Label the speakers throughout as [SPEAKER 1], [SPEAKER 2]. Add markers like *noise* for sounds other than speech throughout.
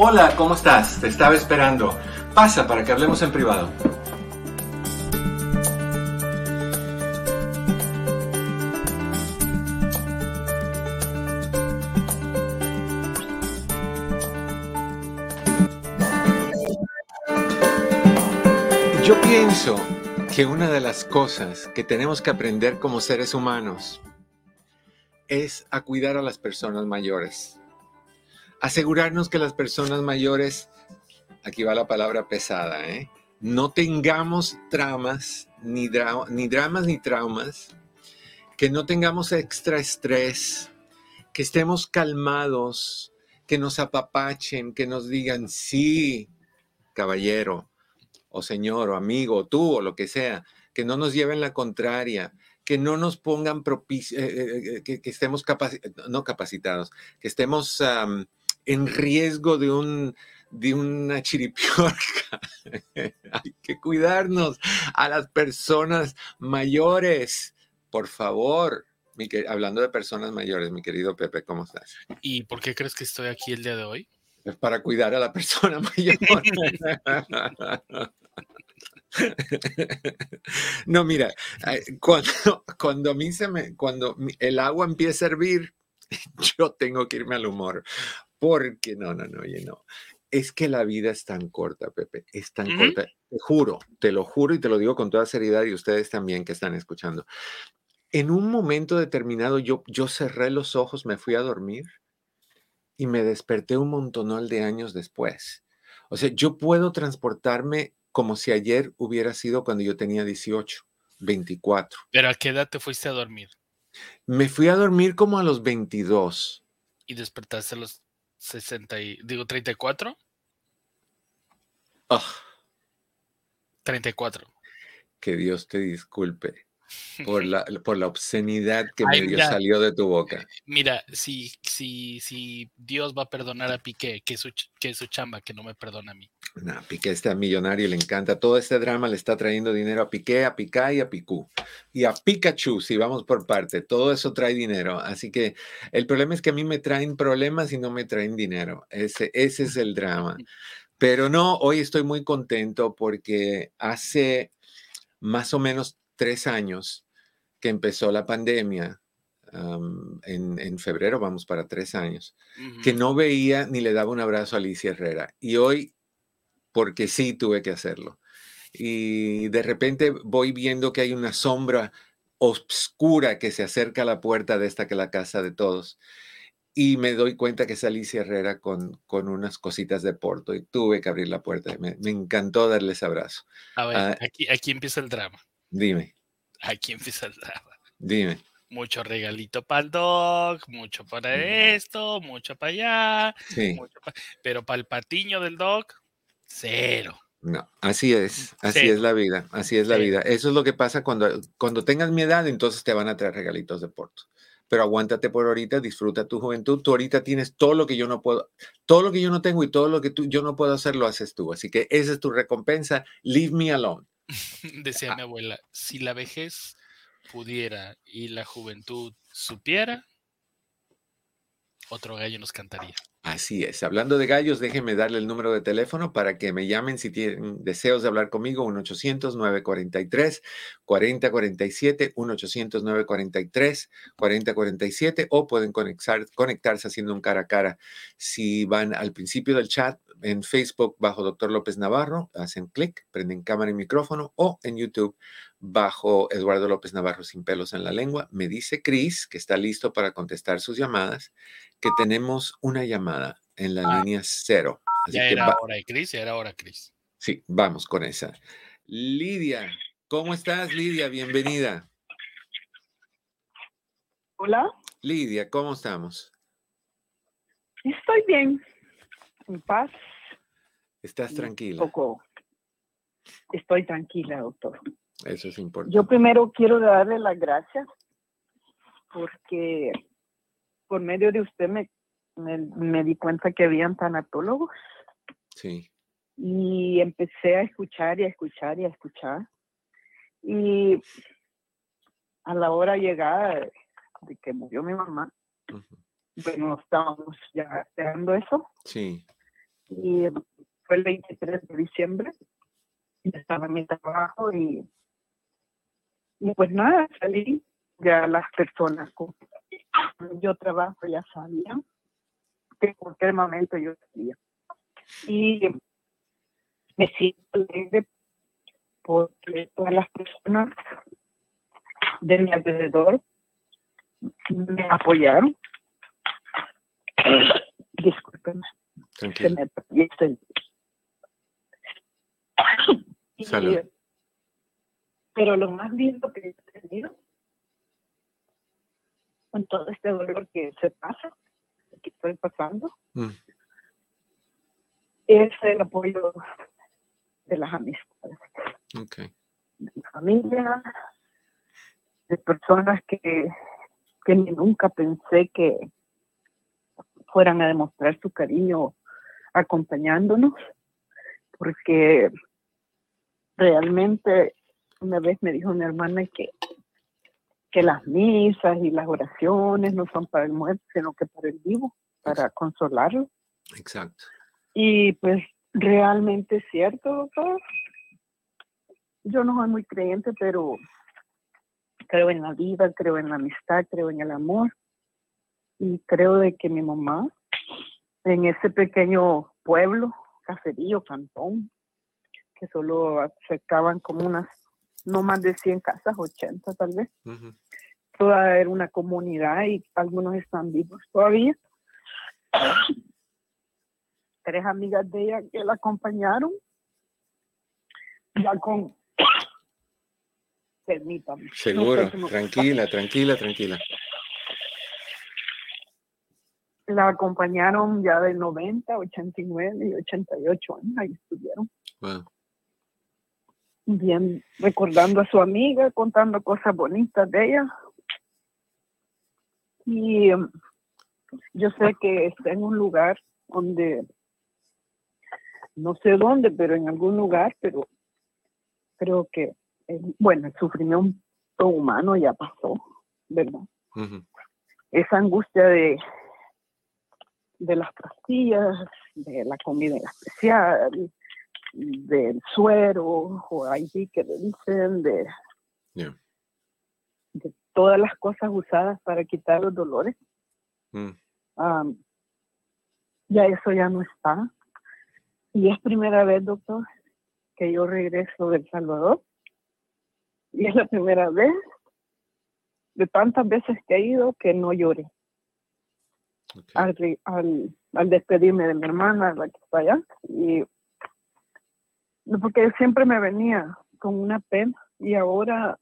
[SPEAKER 1] Hola, ¿cómo estás? Te estaba esperando. Pasa para que hablemos en privado. Yo pienso que una de las cosas que tenemos que aprender como seres humanos es a cuidar a las personas mayores asegurarnos que las personas mayores, aquí va la palabra pesada, ¿eh? no tengamos traumas, ni, ni dramas ni traumas, que no tengamos extra estrés, que estemos calmados, que nos apapachen, que nos digan, sí, caballero, o señor, o amigo, o tú, o lo que sea, que no nos lleven la contraria, que no nos pongan propicio, eh, eh, que, estemos no capacitados, que estemos en riesgo de un de una chiripiorca. *laughs* Hay que cuidarnos a las personas mayores, por favor. hablando de personas mayores, mi querido Pepe, ¿cómo estás?
[SPEAKER 2] ¿Y por qué crees que estoy aquí el día de hoy?
[SPEAKER 1] Es para cuidar a la persona *laughs* mayor. no, mira, cuando, cuando a mí se me, cuando el agua empieza a hervir, *laughs* yo tengo que irme al humor, porque no, no, no, oye, no. Es que la vida es tan corta, Pepe, es tan corta. Te juro, te lo juro y te lo digo con toda seriedad y ustedes también que están escuchando. En un momento determinado yo, yo cerré los ojos, me fui a dormir y me desperté un montonal de años después. O sea, yo puedo transportarme como si ayer hubiera sido cuando yo tenía 18, 24.
[SPEAKER 2] ¿Pero a qué edad te fuiste a dormir?
[SPEAKER 1] Me fui a dormir como a los 22.
[SPEAKER 2] ¿Y despertaste a los 60 y, digo, 34.
[SPEAKER 1] Oh.
[SPEAKER 2] 34.
[SPEAKER 1] Que Dios te disculpe por *laughs* la, por la obscenidad que medio salió de tu boca.
[SPEAKER 2] Mira, si, si, si Dios va a perdonar a Piqué, que es su, que su chamba, que no me perdona a mí.
[SPEAKER 1] No, Piqué está millonario y le encanta. Todo este drama le está trayendo dinero a Piqué, a Picá y a Picú. Y a Pikachu, si vamos por parte. Todo eso trae dinero. Así que el problema es que a mí me traen problemas y no me traen dinero. Ese, ese es el drama. *laughs* Pero no, hoy estoy muy contento porque hace más o menos tres años que empezó la pandemia, en, febrero vamos para tres años, que no veía ni le daba un abrazo a Alicia Herrera. Y hoy, porque sí tuve que hacerlo. Y de repente voy viendo que hay una sombra oscura que se acerca a la puerta de esta que es la casa de todos. Y me doy cuenta que es Alicia Herrera con, con unas cositas de Porto y tuve que abrir la puerta. Me, encantó darle ese abrazo.
[SPEAKER 2] A ver, ah, aquí, aquí empieza el drama.
[SPEAKER 1] Dime.
[SPEAKER 2] Aquí empieza el drama.
[SPEAKER 1] Dime.
[SPEAKER 2] Mucho regalito para el dog, mucho para esto, mucho para allá, pero para el patiño del dog, cero.
[SPEAKER 1] No, así es, así es la vida, así es la vida. Eso es lo que pasa cuando, cuando tengas mi edad, entonces te van a traer regalitos de Porto. Pero aguántate por ahorita, disfruta tu juventud. Tú ahorita tienes todo lo que yo no puedo, todo lo que yo no tengo y todo lo que tú, yo no puedo hacer, lo haces tú. Así que esa es tu recompensa. Leave me alone. *laughs*
[SPEAKER 2] Decía mi abuela, si la vejez pudiera y la juventud supiera, otro gallo nos cantaría.
[SPEAKER 1] Así es. Hablando de gallos, déjenme darle el número de teléfono para que me llamen si tienen deseos de hablar conmigo, 1-800-943-4047, 1-800-943-4047, o pueden conectarse haciendo un cara a cara. Si van al principio del chat en Facebook bajo Doctor López Navarro, hacen clic, prenden cámara y micrófono, o en YouTube bajo Eduardo López Navarro sin pelos en la lengua. Me dice Cris que está listo para contestar sus llamadas que tenemos una llamada en la ah. línea cero.
[SPEAKER 2] ya era hora, Cris, ya era hora, Cris.
[SPEAKER 1] Sí, vamos con esa. Lidia, ¿cómo estás, Lidia? Bienvenida.
[SPEAKER 3] Hola.
[SPEAKER 1] Lidia, ¿cómo estamos?
[SPEAKER 3] Estoy bien, en paz.
[SPEAKER 1] Estás tranquila.
[SPEAKER 3] Poco, estoy tranquila, doctor.
[SPEAKER 1] Eso es importante.
[SPEAKER 3] Yo primero quiero darle las gracias porque por medio de usted me, me, di cuenta que habían tanatólogos.
[SPEAKER 1] Sí.
[SPEAKER 3] Y empecé a escuchar y a escuchar y a escuchar. Y a la hora llegada de que murió mi mamá, bueno, estábamos ya esperando eso.
[SPEAKER 1] Sí.
[SPEAKER 3] Y fue el 23 de diciembre. Estaba en mi trabajo y, y pues nada, salí. Ya las personas con yo trabajo ya sabían que en cualquier momento yo salía. Y me siento alegre porque todas las personas de mi alrededor me apoyaron. Disculpen. Se me pero lo más lindo que he tenido con todo este dolor que se pasa, que estoy pasando, mm. es el apoyo de las amistades.
[SPEAKER 1] Okay.
[SPEAKER 3] De mi familia, de personas que, que nunca pensé que fueran a demostrar su cariño acompañándonos, porque realmente una vez me dijo mi hermana que, que las misas y las oraciones no son para el muerto, sino que para el vivo, para consolarlo.
[SPEAKER 1] Exacto.
[SPEAKER 3] Y pues realmente es cierto, doctor. Yo no soy muy creyente, pero creo en la vida, creo en la amistad, creo en el amor. Y creo de que mi mamá, en ese pequeño pueblo, caserío, cantón, que solo acercaban como unas, no más de 100 casas, 80 tal vez. Toda era una comunidad y algunos están vivos todavía. Tres amigas de ella que la acompañaron, ya con *coughs* permítame.
[SPEAKER 1] Seguro, tranquila, tranquila, tranquila.
[SPEAKER 3] La acompañaron ya de 90, 89 y 88 años, ahí estuvieron. Bien, recordando a su amiga, contando cosas bonitas de ella. Y um, yo sé que está en un lugar donde, no sé dónde, pero en algún lugar, pero creo que bueno, el sufrimiento humano ya pasó, ¿verdad? Esa angustia de, de las pastillas, de la comida especial, del suero, o ahí que le dicen, de, de todas las cosas usadas para quitar los dolores. Mm. ya eso ya no está. Y es primera vez, doctor, que yo regreso del Salvador y es la primera vez de tantas veces que he ido que no lloré. Al, al, despedirme de mi hermana, la que está allá, y porque siempre me venía con una pena y ahora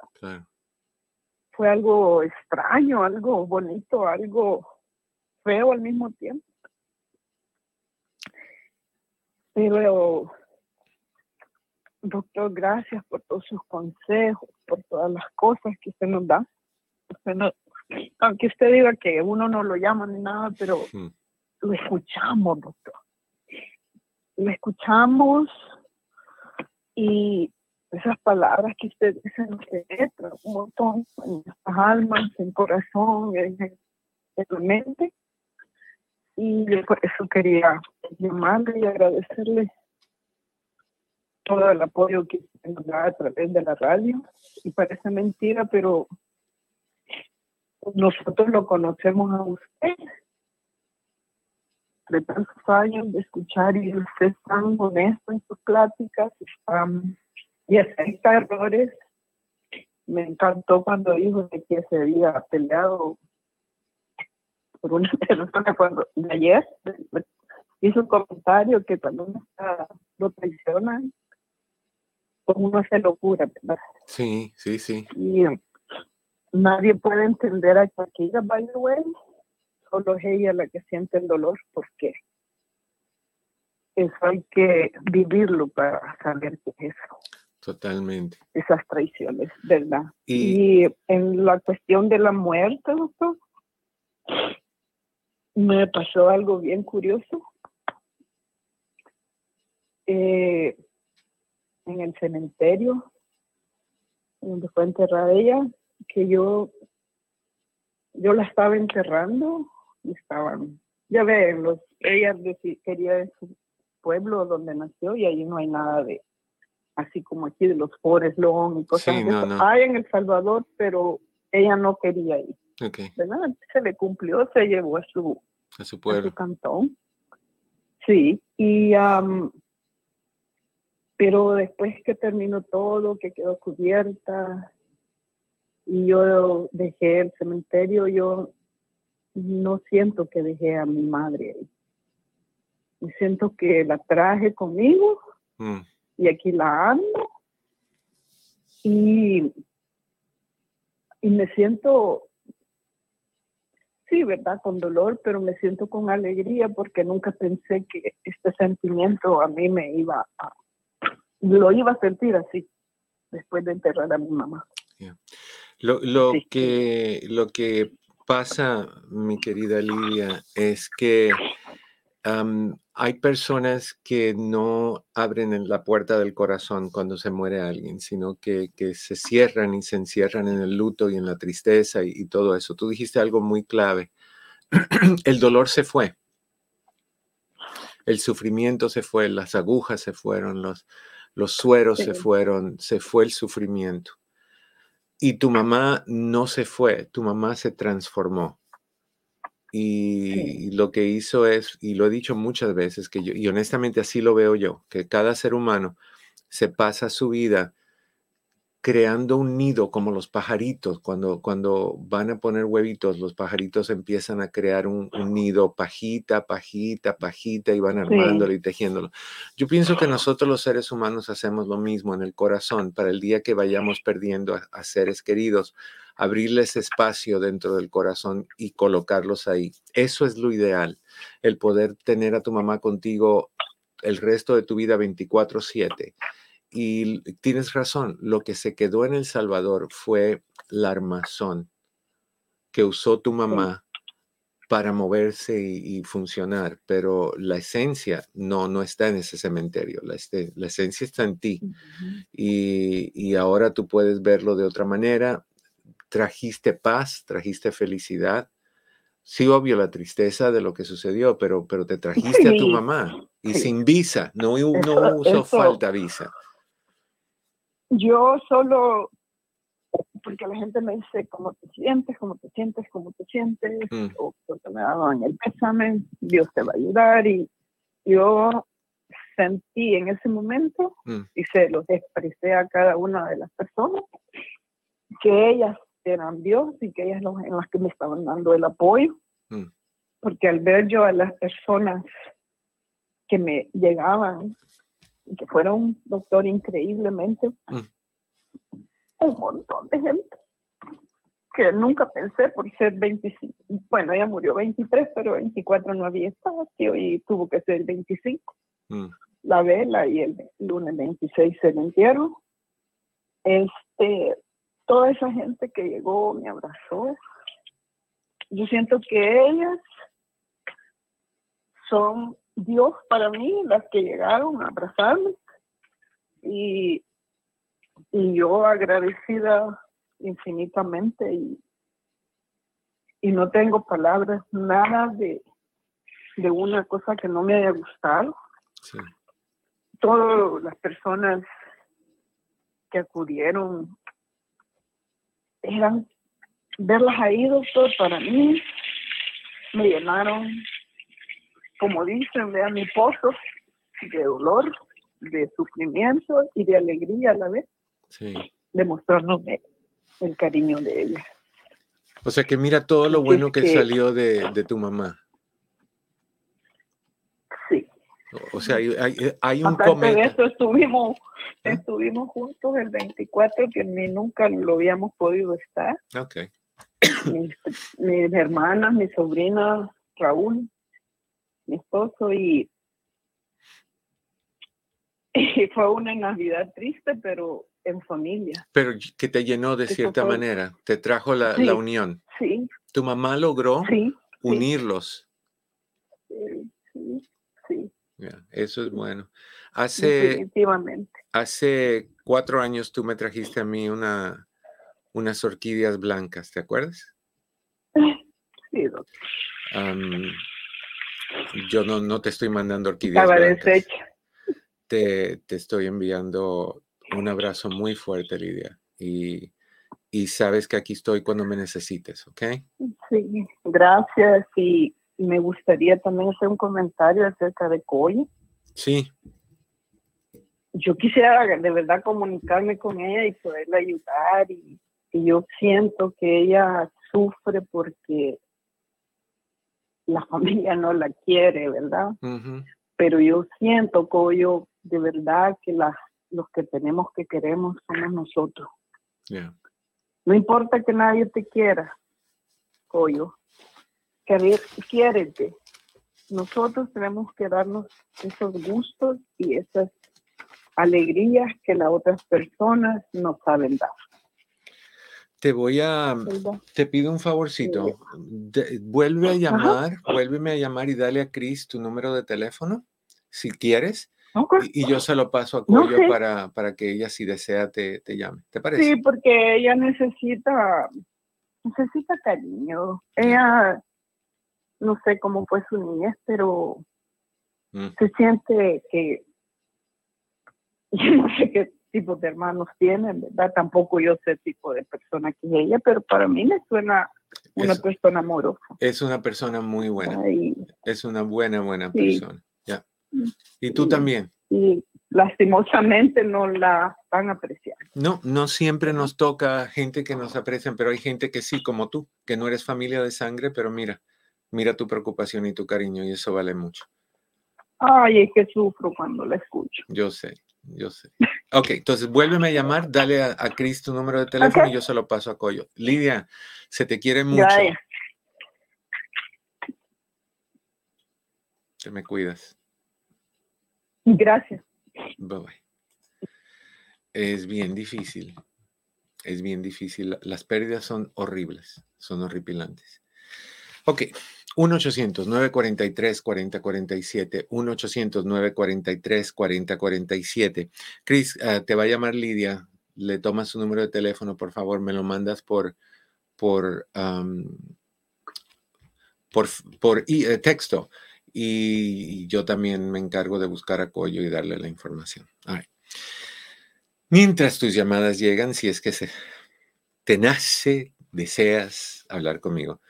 [SPEAKER 3] fue algo extraño, algo bonito, algo feo al mismo tiempo. Pero Doctor, gracias por todos sus consejos, por todas las cosas que usted nos da. aunque usted diga que uno no lo llama ni nada, pero lo escuchamos, doctor. Lo escuchamos y esas palabras que usted dice nos un montón en nuestras almas, en el corazón, en, en la mente. Y por eso quería llamarle y agradecerle todo el apoyo que nos da a través de la radio. Y parece mentira, pero nosotros lo conocemos a usted de tantos años de escuchar y usted es tan honesto en sus pláticas y acepta errores. Me encantó cuando dijo que se había peleado por una *laughs* persona cuando de ayer hizo un comentario que cuando uno está, lo traicionan como uno hace locura, ¿verdad?
[SPEAKER 1] Sí, sí, sí.
[SPEAKER 3] Y nadie puede entender a Shakira, by the way, solo es ella la que siente el dolor, porque eso hay que vivirlo para saber qué es eso.
[SPEAKER 1] Totalmente.
[SPEAKER 3] Esas traiciones, ¿verdad? Y, en la cuestión de la muerte, doctor, me pasó algo bien curioso. Eh, en el cementerio, donde fue enterrada ella, que yo, yo la estaba enterrando estaban, ya ven, los, ella quería en su pueblo donde nació y ahí no hay nada de, así como aquí de los Forest Long y cosas. Hay en El Salvador, pero ella no quería ir. ¿verdad? Se le cumplió, se llevó a su,
[SPEAKER 1] a su pueblo.
[SPEAKER 3] cantón. Sí, y pero después que terminó todo, que quedó cubierta y yo dejé el cementerio, yo no siento que dejé a mi madre ahí. Siento que la traje conmigo mm. y aquí la ando y, y me siento sí, ¿verdad? Con dolor, pero me siento con alegría porque nunca pensé que este sentimiento a mí me iba a, lo iba a sentir así después de enterrar a mi mamá.
[SPEAKER 1] Lo, lo que, lo que pasa, mi querida Lidia, es que hay personas que no abren la puerta del corazón cuando se muere alguien, sino que, se cierran y se encierran en el luto y en la tristeza y, todo eso. Tú dijiste algo muy clave. *clears throat* el dolor se fue. El sufrimiento se fue, las agujas se fueron, los, los sueros se fueron, se fue el sufrimiento. Y tu mamá no se fue, tu mamá se transformó. Y lo que hizo es, y lo he dicho muchas veces, que yo, y honestamente así lo veo yo, que cada ser humano se pasa su vida creando un nido como los pajaritos. Cuando, cuando van a poner huevitos, los pajaritos empiezan a crear un, nido pajita, pajita, pajita y van armándolo y tejiéndolo. Yo pienso que nosotros los seres humanos hacemos lo mismo en el corazón para el día que vayamos perdiendo a, seres queridos, abrirles espacio dentro del corazón y colocarlos ahí. Eso es lo ideal, el poder tener a tu mamá contigo el resto de tu vida 24/7 y tienes razón, lo que se quedó en El Salvador fue la armazón que usó tu mamá para moverse y, funcionar, pero la esencia no, no está en ese cementerio, la, este, la esencia está en ti. y, y, ahora tú puedes verlo de otra manera. Trajiste paz, trajiste felicidad. Sí, obvio, la tristeza de lo que sucedió, pero, pero te trajiste a tu mamá y sin visa, no, no usó falta visa.
[SPEAKER 3] Yo solo, porque la gente me dice cómo te sientes, cómo te sientes, cómo te sientes, mm. o porque me daban el pésame, Dios te va a ayudar. Y yo sentí en ese momento, mm. y se los expresé a cada una de las personas, que ellas eran Dios y que ellas en las que me estaban dando el apoyo. Mm. Porque al ver yo a las personas que me llegaban que fuera un doctor increíblemente. Mm. Un montón de gente que nunca pensé por ser 25. Bueno, ella murió 23, pero 24 no había espacio y tuvo que ser 25. Mm. La vela y el lunes 26 se le entierro. Este, toda esa gente que llegó me abrazó. Yo siento que ellas son Dios para mí, las que llegaron a abrazarme. Y, y yo agradecida infinitamente y, y no tengo palabras, nada de, de una cosa que no me haya gustado. Todas las personas que acudieron eran verlas ahí, doctor, para mí me llenaron como dicen, vean mi pozo de dolor, de sufrimiento y de alegría a la vez. Sí. El cariño de ella.
[SPEAKER 1] O sea que mira todo lo bueno que, salió de, tu mamá.
[SPEAKER 3] Sí.
[SPEAKER 1] O sea, hay, hay, un
[SPEAKER 3] Aparte de eso estuvimos, ¿Ah? estuvimos juntos el 24 que ni nunca lo habíamos podido estar.
[SPEAKER 1] Ok.
[SPEAKER 3] Mis, mis hermanas, mi sobrina Raúl, mi esposo y, *laughs* Y fue una Navidad triste, pero en familia.
[SPEAKER 1] Pero que te llenó de cierta manera, te trajo la, la, unión.
[SPEAKER 3] Sí.
[SPEAKER 1] Tu mamá logró unirlos.
[SPEAKER 3] Sí, sí, sí.
[SPEAKER 1] eso es bueno. Hace,
[SPEAKER 3] Definitivamente.
[SPEAKER 1] Hace cuatro años tú me trajiste a mí una, unas orquídeas blancas, ¿te acuerdas?
[SPEAKER 3] Sí, doctor.
[SPEAKER 1] Yo no, no te estoy mandando orquídeas blancas. Te, te estoy enviando un abrazo muy fuerte, Lidia. Y, y sabes que aquí estoy cuando me necesites, ¿ok?
[SPEAKER 3] Sí, gracias. Y me gustaría también hacer un comentario acerca de Coy.
[SPEAKER 1] Sí.
[SPEAKER 3] Yo quisiera de verdad comunicarme con ella y poderla ayudar. Y, yo siento que ella sufre porque la familia no la quiere, ¿verdad? Pero yo siento, Coyo, de verdad que las los que tenemos que queremos somos nosotros. No importa que nadie te quiera, Coyo, quiérete. Nosotros tenemos que darnos esos gustos y esas alegrías que las otras personas no saben dar.
[SPEAKER 1] Te voy a, te pido un favorcito. vuelve a llamar, vuélveme a llamar y dale a Cris tu número de teléfono, si quieres, y, yo se lo paso a Coyo para, para que ella, si desea, te, te, llame. ¿Te parece?
[SPEAKER 3] Sí, porque ella necesita, necesita cariño. Ella, no sé cómo fue su niñez, pero mm. se siente que, *laughs* yo no sé qué tipo de hermanos tienen, ¿verdad? Tampoco yo sé el tipo de persona que es ella, pero para mí me suena una persona amorosa.
[SPEAKER 1] Es una persona muy buena. Es una buena, buena persona. Y tú también.
[SPEAKER 3] Y lastimosamente no la van a apreciar.
[SPEAKER 1] No, no siempre nos toca gente que nos aprecian, pero hay gente que sí, como tú, que no eres familia de sangre, pero mira, mira tu preocupación y tu cariño y eso vale mucho.
[SPEAKER 3] Ay, es que sufro cuando la escucho.
[SPEAKER 1] Yo sé, yo sé. Ok, entonces vuélveme a llamar, dale a, a Cris tu número de teléfono y yo se lo paso a Coyo. Lidia, se te quiere mucho. Te me cuidas.
[SPEAKER 3] Gracias.
[SPEAKER 1] Es bien difícil. Es bien difícil. Las pérdidas son horribles, son horripilantes. Ok, 1-800-943-4047, 1-800-943-4047. Chris, te va a llamar Lidia. Le tomas su número de teléfono, por favor, me lo mandas por, por, por, por eh, texto y yo también me encargo de buscar a Coyo y darle la información. Mientras tus llamadas llegan, si es que se, te nace, deseas hablar conmigo,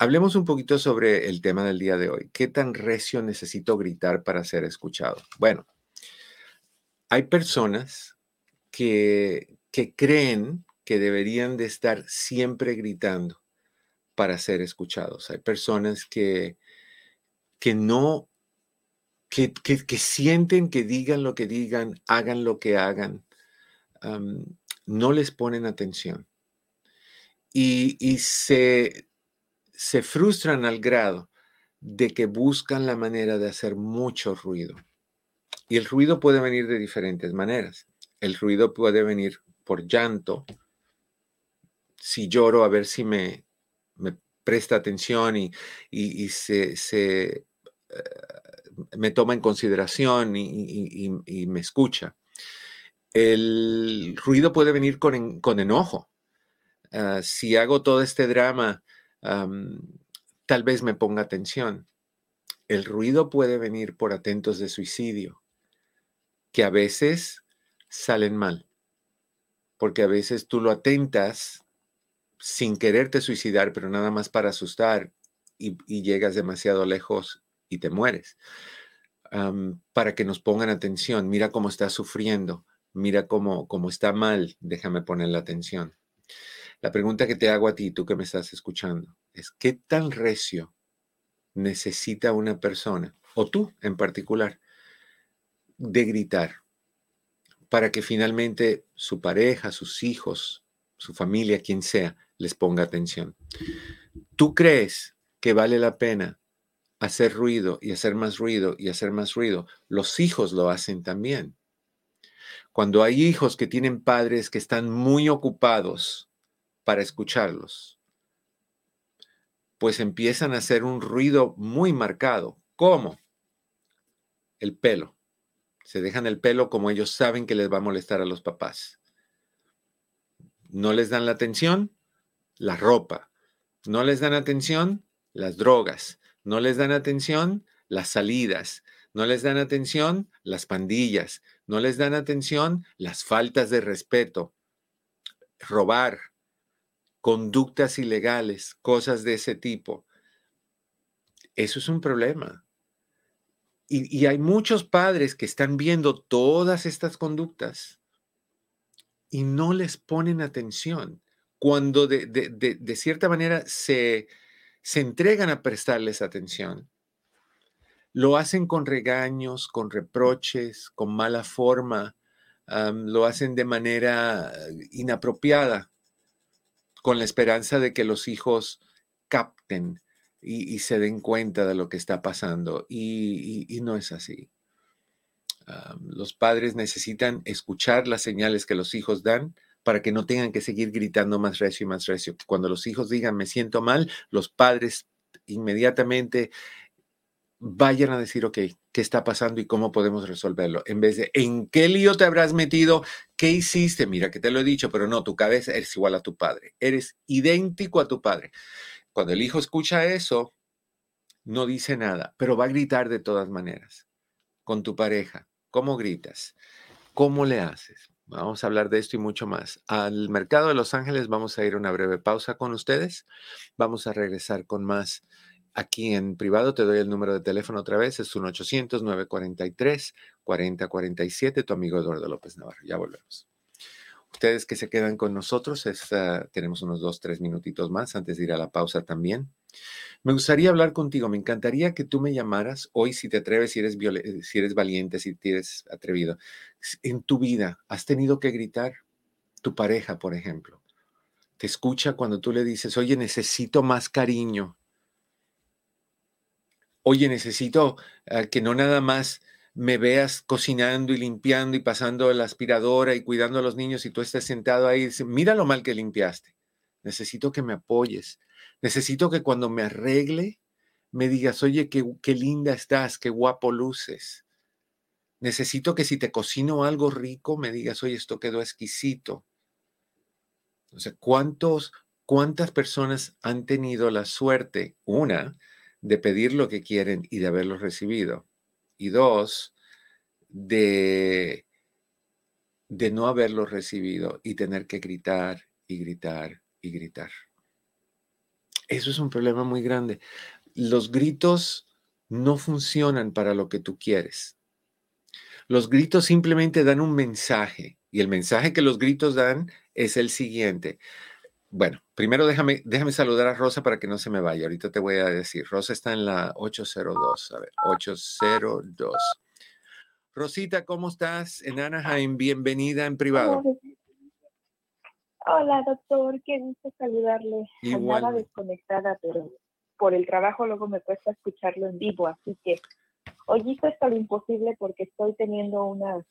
[SPEAKER 1] hablemos un poquito sobre el tema del día de hoy. ¿Qué tan recio necesito gritar para ser escuchado? Bueno, hay personas que, que creen que deberían de estar siempre gritando para ser escuchados. Hay personas que que no, que, sienten que digan lo que digan, hagan lo que hagan, no les ponen atención. Y, se, se frustran al grado de que buscan la manera de hacer mucho ruido. Y el ruido puede venir de diferentes maneras. El ruido puede venir por llanto. Si lloro, a ver si me, me presta atención y, y, se, se, me toma en consideración y, me escucha. El ruido puede venir con, con enojo. Ah, si hago todo este drama, tal vez me ponga atención. El ruido puede venir por atentos de suicidio, que a veces salen mal, porque a veces tú lo atentas sin quererte suicidar, pero nada más para asustar y, llegas demasiado lejos y te mueres. para que nos pongan atención, mira cómo está sufriendo, mira cómo, cómo está mal, déjame poner la atención. La pregunta que te hago a ti, tú que me estás escuchando, es ¿qué tan recio necesita una persona, o tú en particular, de gritar para que finalmente su pareja, sus hijos, su familia, quien sea, les ponga atención? ¿Tú crees que vale la pena hacer ruido y hacer más ruido y hacer más ruido. Los hijos lo hacen también. Cuando hay hijos que tienen padres que están muy ocupados para escucharlos, pues empiezan a hacer un ruido muy marcado. ¿Cómo? El pelo. Se dejan el pelo como ellos saben que les va a molestar a los papás. No les dan la atención, la ropa. No les dan atención, las drogas. No les dan atención, las salidas. No les dan atención, las pandillas. No les dan atención, las faltas de respeto. Robar, conductas ilegales, cosas de ese tipo. Eso es un problema. Y, hay muchos padres que están viendo todas estas conductas y no les ponen atención cuando de, cierta manera se, se entregan a prestarles atención. Lo hacen con regaños, con reproches, con mala forma, lo hacen de manera inapropiada con la esperanza de que los hijos capten y, se den cuenta de lo que está pasando. Y, no es así. los padres necesitan escuchar las señales que los hijos dan para que no tengan que seguir gritando más recio y más recio. Cuando los hijos digan me siento mal, los padres inmediatamente vayan a decir, ok, ¿qué está pasando y cómo podemos resolverlo? En vez de, ¿en qué lío te habrás metido? ¿Qué hiciste? Mira que te lo he dicho, pero no, tu cabeza eres igual a tu padre. Eres idéntico a tu padre. Cuando el hijo escucha eso, no dice nada, pero va a gritar de todas maneras. Con tu pareja, ¿cómo gritas? ¿Cómo le haces? Vamos a hablar de esto y mucho más. Al mercado de Los Ángeles vamos a ir a una breve pausa con ustedes. Vamos a regresar con más Aquí en privado te doy el número de teléfono otra vez, es 1-800-943-4047, tu amigo Eduardo López Navarro. Ya volvemos. Ustedes que se quedan con nosotros, ah, tenemos unos dos, tres minutitos más antes de ir a la pausa también. Me gustaría hablar contigo, me encantaría que tú me llamaras hoy si te atreves, si eres, eh, si eres valiente, si eres atrevido. En tu vida, ¿has tenido que gritar? Tu pareja, por ejemplo, te escucha cuando tú le dices, oye, necesito más cariño, oye, necesito ah, que no nada más me veas cocinando y limpiando y pasando la aspiradora y cuidando a los niños y tú estés sentado ahí y mira lo mal que limpiaste. Necesito que me apoyes. Necesito que cuando me arregle me digas, oye, qué, qué linda estás, qué guapo luces. Necesito que si te cocino algo rico me digas, oye, esto quedó exquisito. O ¿cuántos, ¿cuántas personas han tenido la suerte, una, de pedir lo que quieren y de haberlo recibido. Y dos, de, de no haberlo recibido y tener que gritar y gritar y gritar. Eso es un problema muy grande. Los gritos no funcionan para lo que tú quieres. Los gritos simplemente dan un mensaje y el mensaje que los gritos dan es el siguiente. Bueno, primero déjame, déjame saludar a Rosa para que no se me vaya. Ahorita te voy a decir. Rosa está en la 802. A ver, 802. Rosita, ¿cómo estás? En Anaheim, bienvenida en privado.
[SPEAKER 4] Hola, doctor, qué gusto saludarle. Igual. Andaba desconectada, pero por el trabajo luego me cuesta escucharlo en vivo, así que hoy hizo hasta lo imposible porque estoy teniendo una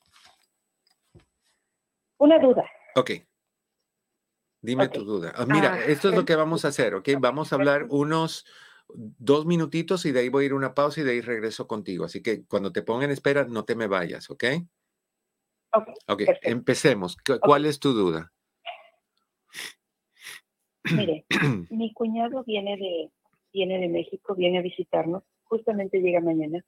[SPEAKER 4] una duda.
[SPEAKER 1] Ok. Dime tu duda. Ah, mira, ah, esto es lo que *laughs* vamos a hacer, ¿ok? Vamos a hablar unos dos minutitos y de ahí voy a ir a una pausa y de ahí regreso contigo. Así que cuando te pongan en espera, no te me vayas, ¿ok?
[SPEAKER 4] Ok.
[SPEAKER 1] Ok, empecemos. ¿Cuál es tu duda?
[SPEAKER 4] Mire, *clears throat* mi cuñado viene de, viene de México, viene a visitarnos, justamente llega mañana.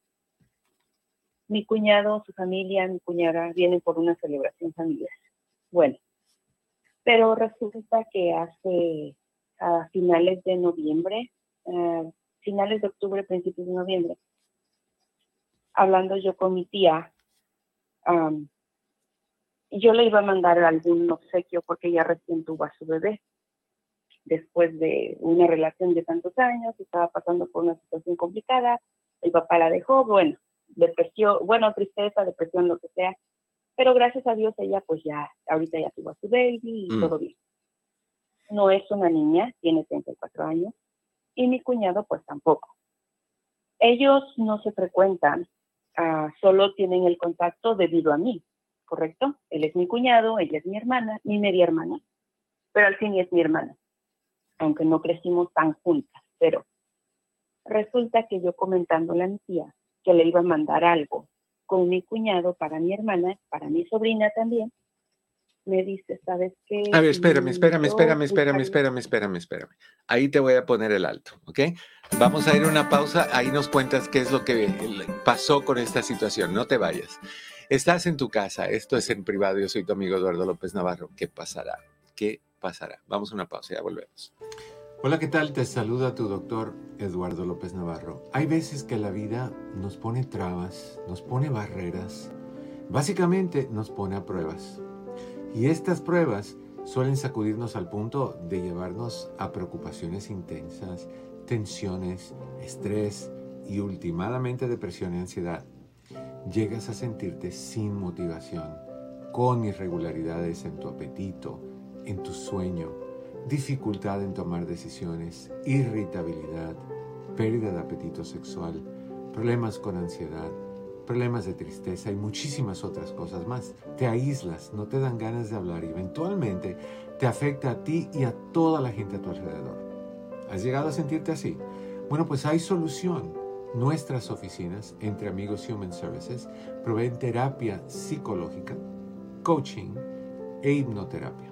[SPEAKER 4] Mi cuñado, su familia, mi cuñada vienen por una celebración familiar. Bueno, pero resulta que hace a finales de noviembre, finales de octubre, principios de noviembre, hablando yo con mi tía, yo le iba a mandar algún obsequio porque ella recién tuvo a su bebé. Después de una relación de tantos años, estaba pasando por una situación complicada, el papá la dejó, bueno, depresión, bueno, tristeza, depresión, lo que sea, pero gracias a Dios ella pues ya, ahorita ya tuvo a su baby y mm. todo bien. No es una niña, tiene 34 años, y mi cuñado pues tampoco. Ellos no se frecuentan, ah, solo tienen el contacto debido a mí, ¿correcto? Él es mi cuñado, ella es mi hermana, mi media hermana, pero al fin es mi hermana, aunque no crecimos tan juntas, pero resulta que yo comentándole a mi tía que le iba a mandar algo con mi cuñado para mi hermana, para mi sobrina también, me dice, ¿sabes qué?
[SPEAKER 1] A ver, espérame, espérame, espérame, espérame, espérame, espérame, espérame. Ahí te voy a poner el alto, ¿ok? Vamos a ir a una pausa, ahí nos cuentas qué es lo que pasó con esta situación, no te vayas. Estás en tu casa, esto es en privado, yo soy tu amigo Eduardo López Navarro. ¿Qué pasará? ¿Qué pasará? Vamos a una pausa, ya volvemos. Hola, ¿qué tal? Te saluda tu doctor Eduardo López Navarro. Hay veces que la vida nos pone trabas, nos pone barreras, básicamente nos pone a pruebas. Y estas pruebas suelen sacudirnos al punto de llevarnos a preocupaciones intensas, tensiones, estrés y últimamente depresión y ansiedad. Llegas a sentirte sin motivación, con irregularidades en tu apetito, en tu sueño, dificultad en tomar decisiones, irritabilidad, pérdida de apetito sexual, problemas con ansiedad, problemas de tristeza y muchísimas otras cosas más. Te aíslas, no te dan ganas de hablar y eventualmente te afecta a ti y a toda la gente a tu alrededor. ¿Has llegado a sentirte así? Bueno, pues hay solución. Nuestras oficinas, entre amigos Human Services, proveen terapia psicológica, coaching e hipnoterapia.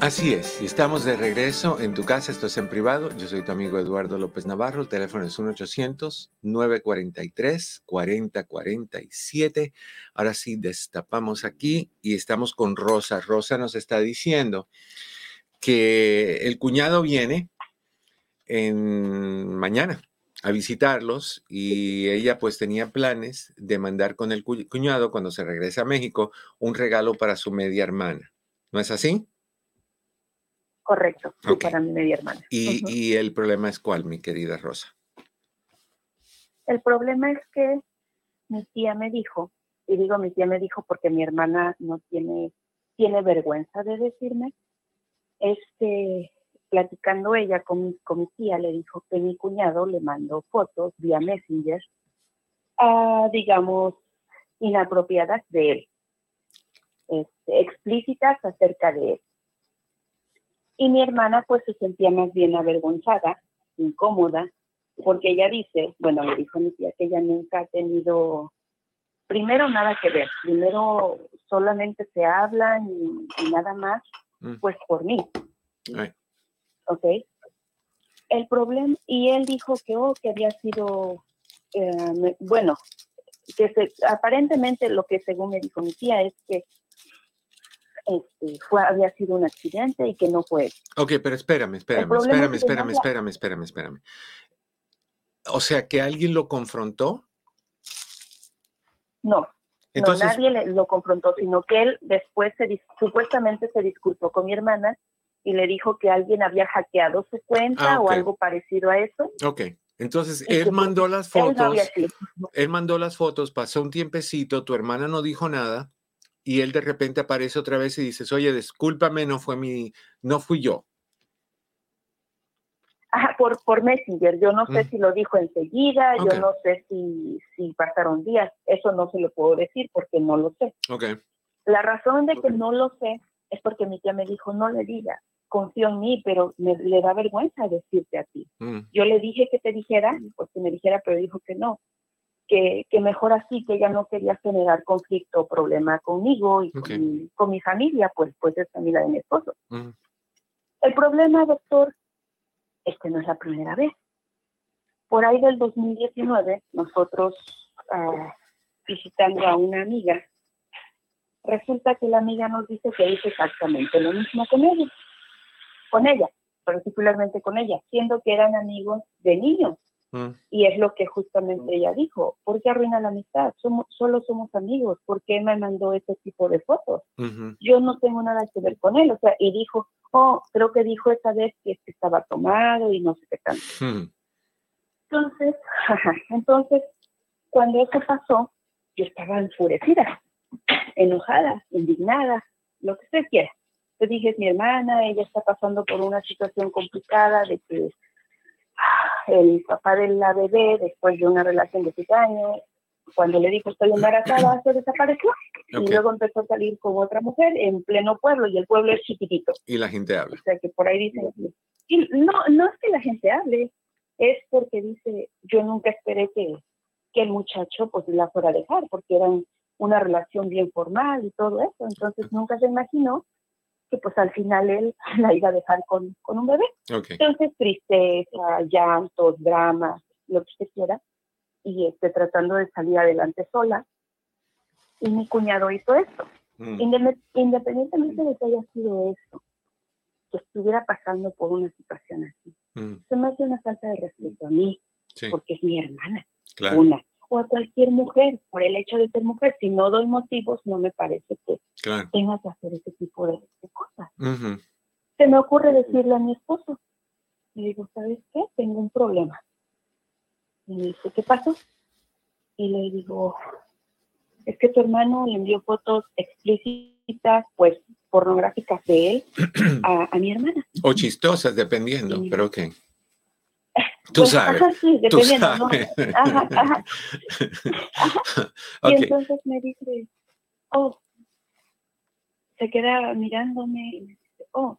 [SPEAKER 1] Así es, estamos de regreso en tu casa, esto es en privado. Yo soy tu amigo Eduardo López Navarro, el teléfono es 1-800-943-4047. Ahora sí, destapamos aquí y estamos con Rosa. Rosa nos está diciendo que el cuñado viene en mañana a visitarlos y ella pues tenía planes de mandar con el cuñado cuando se regrese a México un regalo para su media hermana. ¿No es así?
[SPEAKER 4] Correcto, para mi media hermana.
[SPEAKER 1] ¿Y, el problema es cuál, mi querida Rosa?
[SPEAKER 4] El problema es que mi tía me dijo, y digo mi tía me dijo porque mi hermana no tiene, tiene vergüenza de decirme, este, platicando ella con, con mi tía, le dijo que mi cuñado le mandó fotos vía Messenger, digamos, inapropiadas de él, este, explícitas acerca de él. Y mi hermana pues se sentía más bien avergonzada, incómoda, porque ella dice, bueno, le dijo mi tía que ella nunca ha tenido, primero nada que ver, primero solamente se hablan y, nada más, mm. pues por mí. ¿Ok? El problema, y él dijo que, oh, que había sido, eh, bueno, que aparentemente lo que según me dijo mi tía es que este, fue, había sido un accidente y que no fue.
[SPEAKER 1] Ok, pero espérame, espérame, espérame, espérame, espérame, espérame, espérame. O sea, que alguien lo confrontó.
[SPEAKER 4] No, Entonces, no, nadie lo confrontó, sino que él después se, supuestamente se disculpó con mi hermana y le dijo que alguien había hackeado su cuenta ah, o algo parecido a eso.
[SPEAKER 1] Ok, entonces él mandó las fotos, él mandó las fotos, pasó un tiempecito, tu hermana no dijo nada y él de repente aparece otra vez y dices, oye, discúlpame, no fue mi, no fui yo.
[SPEAKER 4] Ajá, por, por Messenger, yo no sé mm. si lo dijo enseguida, yo no sé si, si pasaron días, eso no se lo puedo decir porque no lo sé.
[SPEAKER 1] Okay.
[SPEAKER 4] La razón de que no lo sé es porque mi tía me dijo, no le digas, confío en mí, pero me, le da vergüenza decirte a ti. Mm. Yo le dije que te dijera, pues que me dijera, pero dijo que no que, mejor así, que ella no quería generar conflicto o problema conmigo y con, mi familia, pues, pues es familia de mi esposo. El problema, doctor, es que no es la primera vez. Por ahí del 2019, nosotros ah, visitando a una amiga, resulta que la amiga nos dice que hizo exactamente lo mismo con ella, con ella, particularmente con ella, siendo que eran amigos de niños Mm. Y es lo que justamente ella dijo, ¿por qué arruina la amistad? Somos, solo somos amigos, ¿por qué me mandó ese tipo de fotos? Yo no tengo nada que ver con él, o sea, y dijo, oh, creo que dijo esa vez que estaba tomado y no sé qué tanto. Hmm. Entonces, *laughs* entonces, cuando eso pasó, yo estaba enfurecida, enojada, indignada, lo que usted quiera. Le dije, es mi hermana, ella está pasando por una situación complicada de que el papá de la bebé, después de una relación de siete años, cuando le dijo estoy embarazada, se desapareció. Y luego empezó a salir con otra mujer en pleno pueblo, y el pueblo es chiquitito.
[SPEAKER 1] Y la gente habla.
[SPEAKER 4] O sea, que por ahí dicen... no, no es que la gente hable, es porque dice, yo nunca esperé que, que el muchacho pues la fuera a dejar, porque eran una relación bien formal y todo eso. Entonces nunca se imaginó que pues al final él *laughs* la iba a dejar con, con un bebé. Entonces tristeza, llantos, dramas, lo que usted quiera, y este, tratando de salir adelante sola. Y mi cuñado hizo esto. Mm. Independientemente de que haya sido esto, que estuviera pasando por una situación así, mm. se me hace una falta de respeto a mí, porque es mi hermana. Una o a cualquier mujer por el hecho de ser mujer. Si no doy motivos, no me parece que tenga que hacer ese tipo de, cosas. Se me ocurre decirle a mi esposo, le digo, ¿sabes qué? Tengo un problema. Y me dice, ¿qué pasó? Y le digo, es que tu hermano le envió fotos explícitas, pues pornográficas de él *clears throat* a, mi hermana.
[SPEAKER 1] O chistosas, dependiendo, pero ¿qué? Tú pues, sabes. sí, dependiendo, ¿no? Ajá, ajá. *laughs*
[SPEAKER 4] Y entonces me dice, oh, se queda mirándome y me dice, oh,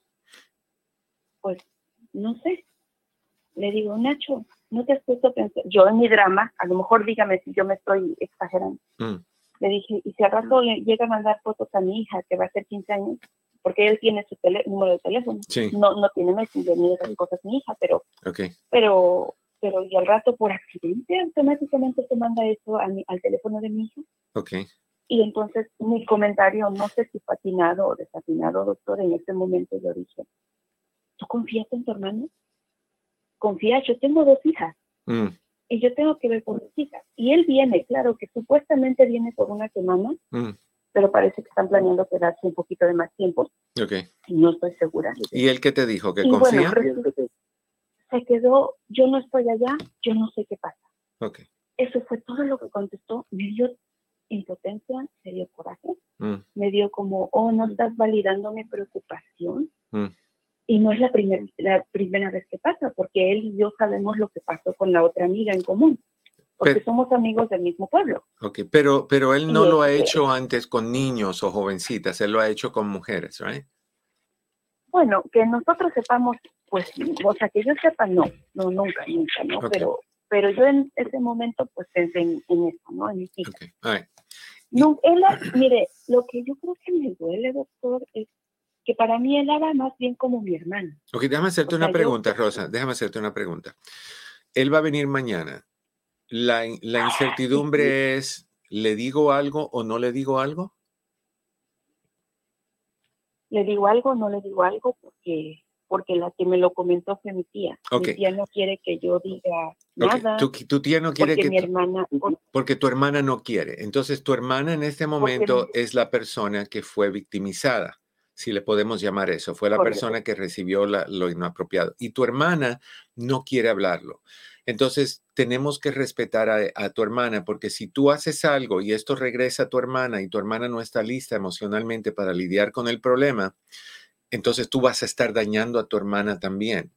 [SPEAKER 4] pues no sé. Le digo, Nacho, ¿no te has puesto a pensar? Yo en mi drama, a lo mejor dígame si yo me estoy exagerando. Mm. Le dije, y si al rato le llega a mandar fotos a mi hija, que va a ser 15 años, porque él tiene su número de teléfono. No, no tiene Messenger ni esas cosas mi hija, pero, pero, pero y al rato por accidente automáticamente se manda eso al teléfono de mi hija. Y entonces mi comentario, no sé si patinado o desafinado, doctor, en este momento yo dije, ¿tú confías en tu hermano? Confía, yo tengo dos hijas. Mm. Y yo tengo que ver con mis hijas. Y él viene, claro, que supuestamente viene por una semana. Mm pero parece que están planeando quedarse un poquito de más tiempo.
[SPEAKER 1] Ok.
[SPEAKER 4] no estoy segura.
[SPEAKER 1] ¿Y él qué te dijo? ¿Que confía?
[SPEAKER 4] se quedó, yo no estoy allá, yo no sé qué pasa.
[SPEAKER 1] Ok.
[SPEAKER 4] Eso fue todo lo que contestó. Me dio impotencia, me dio coraje, mm. me dio como, oh, no estás validando mi preocupación. Mm. Y no es la, la primera vez que pasa, porque él y yo sabemos lo que pasó con la otra amiga en común porque somos amigos del mismo pueblo.
[SPEAKER 1] Ok, pero, pero él no lo ha este hecho antes con niños o jovencitas, él lo ha hecho con mujeres, ¿right?
[SPEAKER 4] Bueno, que nosotros sepamos, pues, o sea, que yo sepa, no, no, nunca, nunca, ¿no? Pero, pero yo en ese momento, pues, pensé en, eso, ¿no? En mi hija. No, él, mire, lo que yo creo que me duele, doctor, es que para mí él era más bien como mi hermano.
[SPEAKER 1] Ok, déjame hacerte una pregunta, Rosa, déjame hacerte una pregunta. Él va a venir mañana la, la incertidumbre es, ¿le digo algo o no le digo algo?
[SPEAKER 4] Le digo algo o no le digo algo porque porque la que me lo comentó fue mi tía. Mi tía no quiere que yo diga nada.
[SPEAKER 1] Tu, tía no quiere que...
[SPEAKER 4] Mi hermana,
[SPEAKER 1] porque tu hermana no quiere. Entonces, tu hermana en este momento es la persona que fue victimizada, si le podemos llamar eso. Fue la persona que recibió lo inapropiado. Y tu hermana no quiere hablarlo. Entonces, tenemos que respetar a, tu hermana, porque si tú haces algo y esto regresa a tu hermana y tu hermana no está lista emocionalmente para lidiar con el problema, entonces tú vas a estar dañando a tu hermana también.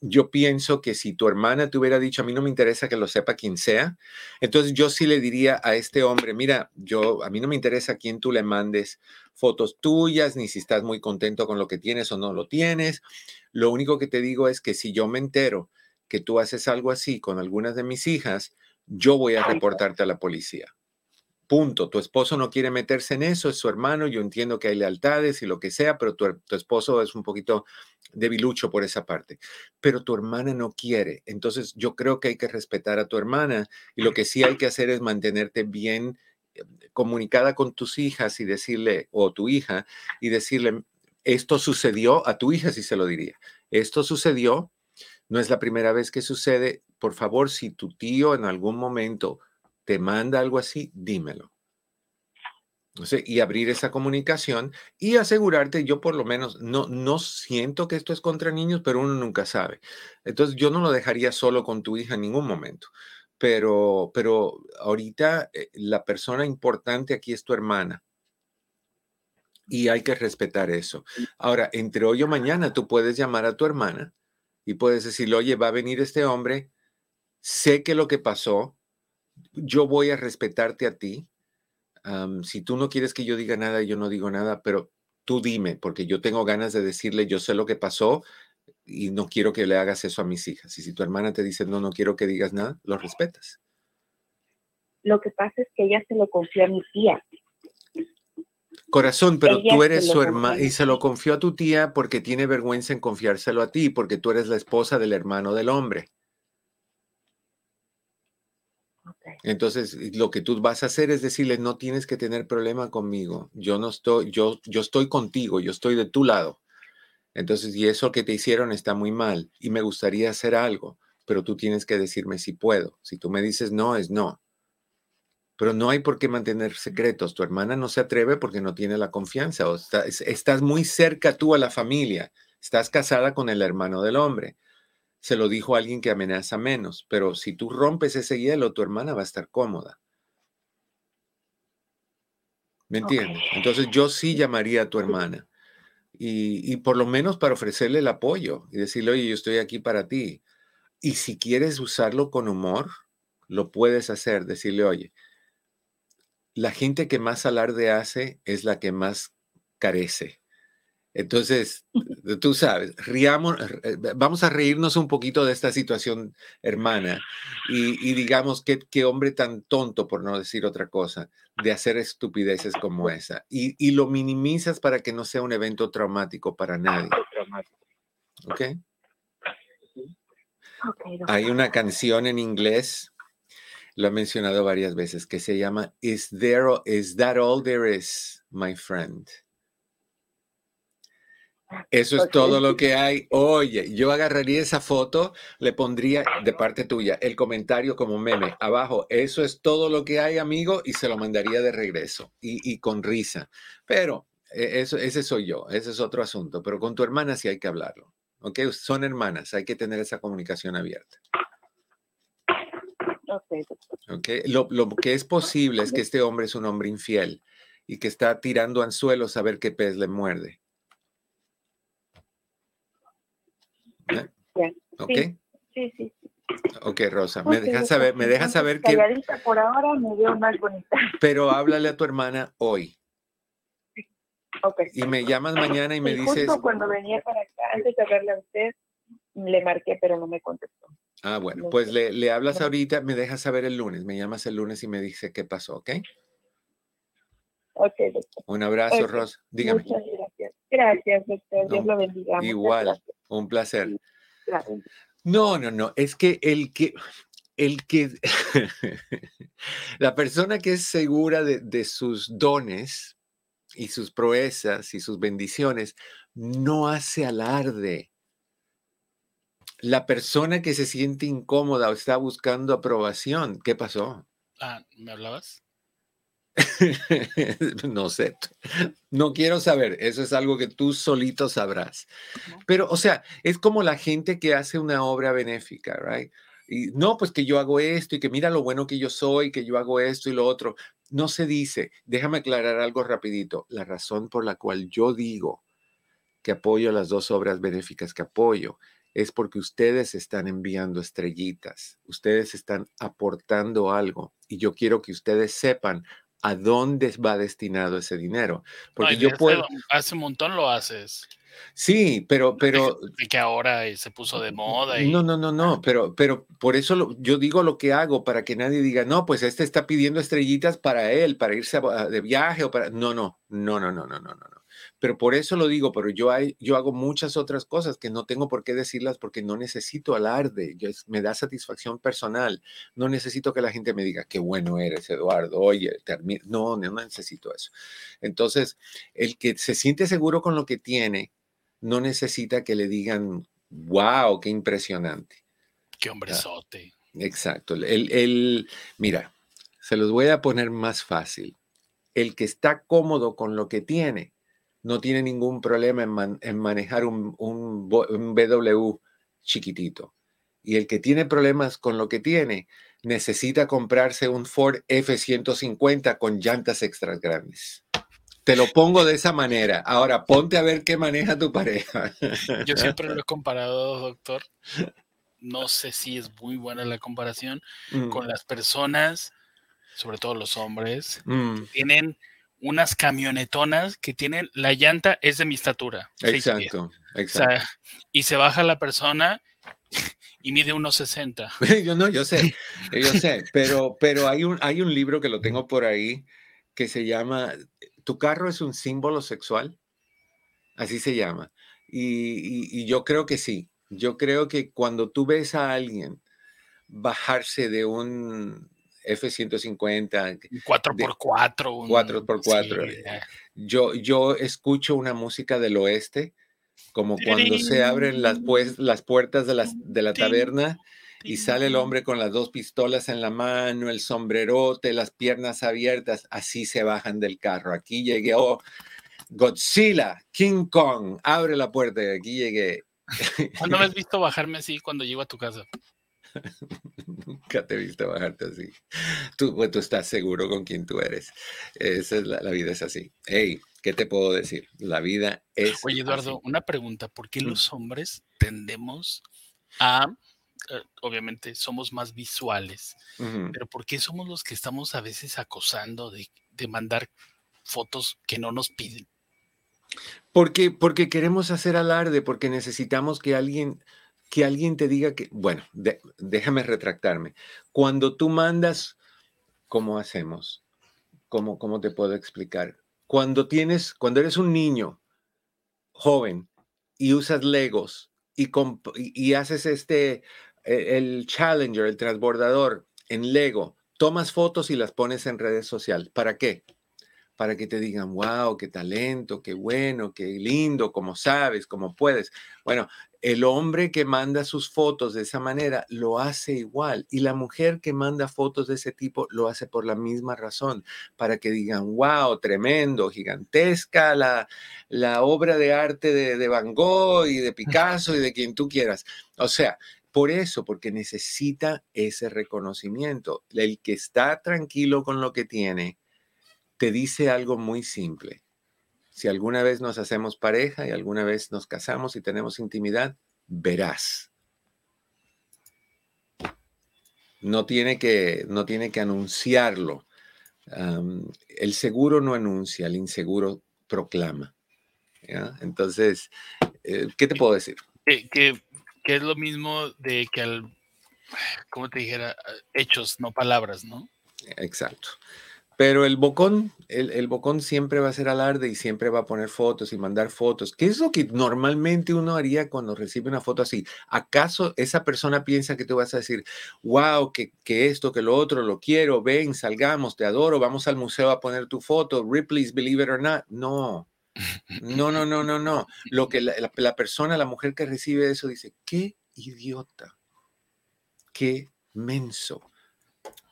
[SPEAKER 1] Yo pienso que si tu hermana te hubiera dicho, a mí no me interesa que lo sepa quien sea, entonces yo sí le diría a este hombre, mira, yo a mí no me interesa quién tú le mandes fotos tuyas, ni si estás muy contento con lo que tienes o no lo tienes. Lo único que te digo es que si yo me entero que tú haces algo así con algunas de mis hijas, yo voy a reportarte a la policía. Punto. Tu esposo no quiere meterse en eso, es su hermano, yo entiendo que hay lealtades y lo que sea, pero tu, esposo es un poquito debilucho por esa parte. Pero tu hermana no quiere. Entonces yo creo que hay que respetar a tu hermana y lo que sí hay que hacer es mantenerte bien eh, comunicada con tus hijas y decirle, o tu hija, y decirle, esto sucedió a tu hija, si se lo diría. Esto sucedió, no es la primera vez que sucede. por favor, si tu tío en algún momento te manda algo así, dímelo. y abrir esa comunicación y asegurarte, yo por lo menos no, no siento que esto es contra niños, pero uno nunca sabe. Entonces yo no lo dejaría solo con tu hija en ningún momento. Pero, pero ahorita eh, la persona importante aquí es tu hermana y hay que respetar eso. Ahora, entre hoy o mañana tú puedes llamar a tu hermana y puedes decirle, oye, va a venir este hombre, sé que lo que pasó, yo voy a respetarte a ti. si tú no quieres que yo diga nada, yo no digo nada, pero tú dime, porque yo tengo ganas de decirle, yo sé lo que pasó y no quiero que le hagas eso a mis hijas. Y si tu hermana te dice, no, no quiero que digas nada, lo respetas.
[SPEAKER 4] Lo que pasa es que ella se lo confía a mi tía.
[SPEAKER 1] Corazón, pero tú eres su hermana y se lo confió a tu tía porque tiene vergüenza en confiárselo a ti, porque tú eres la esposa del hermano del hombre. Entonces, lo que tú vas a hacer es decirle, no tienes que tener problema conmigo. Yo no estoy, yo, yo estoy contigo, yo estoy de tu lado. Entonces, y eso que te hicieron está muy mal y me gustaría hacer algo, pero tú tienes que decirme si puedo. Si tú me dices no, es no. Pero no hay por qué mantener secretos. Tu hermana no se atreve porque no tiene la confianza. O estás muy cerca tú a la familia. Estás casada con el hermano del hombre se lo dijo alguien que amenaza menos, pero si tú rompes ese hielo, tu hermana va a estar cómoda. ¿Me entiendes? Entonces yo sí llamaría a tu hermana y, y, por lo menos para ofrecerle el apoyo y decirle, oye, yo estoy aquí para ti. Y si quieres usarlo con humor, lo puedes hacer, decirle, oye, la gente que más alarde hace es la que más carece. Entonces, tú sabes, riamos, eh, vamos a reírnos un poquito de esta situación, hermana, y, digamos, qué, qué, hombre tan tonto, por no decir otra cosa, de hacer estupideces como esa. Y, lo minimizas para que no sea un evento traumático para nadie. ¿Ok? Hay una canción en inglés, lo he mencionado varias veces, que se llama Is, there, is That All There Is, My Friend? Eso es todo lo que hay. Oye, yo agarraría esa foto, le pondría de parte tuya el comentario como meme abajo. Eso es todo lo que hay, amigo, y se lo mandaría de regreso y, con risa. Pero e, eso, ese soy yo, ese es otro asunto. Pero con tu hermana sí hay que hablarlo. ¿Ok? Son hermanas, hay que tener esa comunicación abierta. Ok. Lo, lo que es posible es que este hombre es un hombre infiel y que está tirando anzuelos a ver qué pez le muerde. ¿Ok?
[SPEAKER 4] Sí, sí,
[SPEAKER 1] Ok, Rosa, me dejas saber, me dejas saber que...
[SPEAKER 4] por ahora me veo más bonita.
[SPEAKER 1] Pero háblale a tu hermana hoy.
[SPEAKER 4] Okay.
[SPEAKER 1] Y me llamas mañana y me dices...
[SPEAKER 4] Justo cuando venía para acá, antes de verle a usted, le marqué, pero no me contestó.
[SPEAKER 1] Ah, bueno, pues le, le hablas ahorita, me dejas saber el lunes, me llamas el lunes y me dice qué pasó, ¿ok?
[SPEAKER 4] Ok, doctor.
[SPEAKER 1] Un abrazo, Rosa. Dígame.
[SPEAKER 4] Muchas gracias. Gracias, doctor. Dios lo bendiga.
[SPEAKER 1] Igual, un placer. No, no, no, es que el que, el que, *laughs* la persona que es segura de, sus dones y sus proezas y sus bendiciones, no hace alarde. La persona que se siente incómoda o está buscando aprobación, ¿qué pasó?
[SPEAKER 2] Ah, ¿me hablabas? *laughs*
[SPEAKER 1] no sé, no quiero saber, eso es algo que tú solito sabrás. Pero, o sea, es como la gente que hace una obra benéfica, ¿right? Y no, pues que yo hago esto y que mira lo bueno que yo soy, que yo hago esto y lo otro. No se dice, déjame aclarar algo rapidito, la razón por la cual yo digo que apoyo las dos obras benéficas que apoyo es porque ustedes están enviando estrellitas, ustedes están aportando algo y yo quiero que ustedes sepan a dónde va destinado ese dinero. Porque yo puedo...
[SPEAKER 2] Hace un montón lo haces.
[SPEAKER 1] Sí, pero, pero.
[SPEAKER 2] Y que ahora se puso de moda. Y...
[SPEAKER 1] No, no, no, no, pero, pero por eso yo digo lo que hago para que nadie diga, no, pues este está pidiendo estrellitas para él, para irse de viaje o para. No, no, no, no, no, no, no, no. Pero por eso lo digo, pero yo, hay, yo hago muchas otras cosas que no tengo por qué decirlas porque no necesito alarde, yo, me da satisfacción personal, no necesito que la gente me diga, qué bueno eres, Eduardo, oye, no, no necesito eso. Entonces, el que se siente seguro con lo que tiene, no necesita que le digan, wow, qué impresionante.
[SPEAKER 2] qué hombrezote.
[SPEAKER 1] exacto. El, el, mira, se los voy a poner más fácil. El que está cómodo con lo que tiene, no tiene ningún problema en, manejar un, un, un BW chiquitito. Y el que tiene problemas con lo que tiene, necesita comprarse un Ford F-150 con llantas extras grandes. Te lo pongo de esa manera. Ahora, ponte a ver qué maneja tu pareja.
[SPEAKER 2] Yo siempre lo he *laughs* comparado, doctor. No sé si es muy buena la comparación mm. con las personas, sobre todo los hombres, mm. que tienen unas camionetonas que tienen, la llanta es de mi estatura.
[SPEAKER 1] Exacto, exacto.
[SPEAKER 2] y se baja la persona y mide unos 60. *laughs*
[SPEAKER 1] yo no, yo sé, yo sé, pero, pero hay, un, hay un libro que lo tengo por ahí que se llama ¿Tu carro es un símbolo sexual? Así se llama. Y, yo creo que sí. Yo creo que cuando tú ves a alguien bajarse de un F-150,
[SPEAKER 2] 4x4,
[SPEAKER 1] 4x4, yo, yo escucho una música del oeste como cuando se abren las, pues, las puertas de, de la taberna y sale el hombre con las dos pistolas en la mano, el sombrerote, las piernas abiertas, así se bajan del carro. Aquí llegué, oh, Godzilla, King Kong, abre la puerta aquí llegué.
[SPEAKER 2] ¿Cuándo me has *laughs* visto bajarme así cuando llego a tu casa?
[SPEAKER 1] Nunca te he visto bajarte así. Tú, pues, tú estás seguro con quién tú eres. Esa es la, vida es así. Hey, ¿qué te puedo decir? La vida es.
[SPEAKER 2] Oye, Eduardo, una pregunta. ¿Por qué los hombres tendemos a eh, obviamente somos más visuales, pero ¿por qué somos los que estamos a veces acosando de, mandar fotos que no nos piden?
[SPEAKER 1] Porque, porque queremos hacer alarde, porque necesitamos que alguien, que alguien te diga que, bueno, déjame retractarme. Cuando tú mandas, ¿cómo hacemos? ¿Cómo, ¿Cómo te puedo explicar? Cuando tienes, cuando eres un niño joven y usas Legos y, haces este, e, el Challenger, el transbordador en Lego, tomas fotos y las pones en redes sociales. ¿Para qué? Para que te digan, wow, qué talento, qué bueno, qué lindo, como sabes, como puedes. Bueno, el hombre que manda sus fotos de esa manera lo hace igual y la mujer que manda fotos de ese tipo lo hace por la misma razón, para que digan, wow, tremendo, gigantesca la, la obra de arte de, de Van Gogh y de Picasso y de quien tú quieras. O sea, por eso, porque necesita ese reconocimiento. El que está tranquilo con lo que tiene, te dice algo muy simple. Si alguna vez nos hacemos pareja y alguna vez nos casamos y tenemos intimidad, verás. No tiene que, no tiene que anunciarlo. el seguro no anuncia, el inseguro proclama. Entonces, eh, ¿qué te puedo decir?
[SPEAKER 2] que que es lo mismo de que al, como te dijera, hechos, no palabras, ¿no?
[SPEAKER 1] Exacto. Pero el bocón, el, bocón siempre va a ser alarde y siempre va a poner fotos y mandar fotos. ¿Qué es lo que normalmente uno haría cuando recibe una foto así? ¿Acaso esa persona piensa que tú vas a decir, wow, que, que esto, que lo otro, lo quiero, ven, salgamos, te adoro, vamos al museo a poner tu foto, Ripley's Believe It or Not? No, no, no, no, no, no. Lo que la, persona, la mujer que recibe eso dice, qué idiota, qué menso.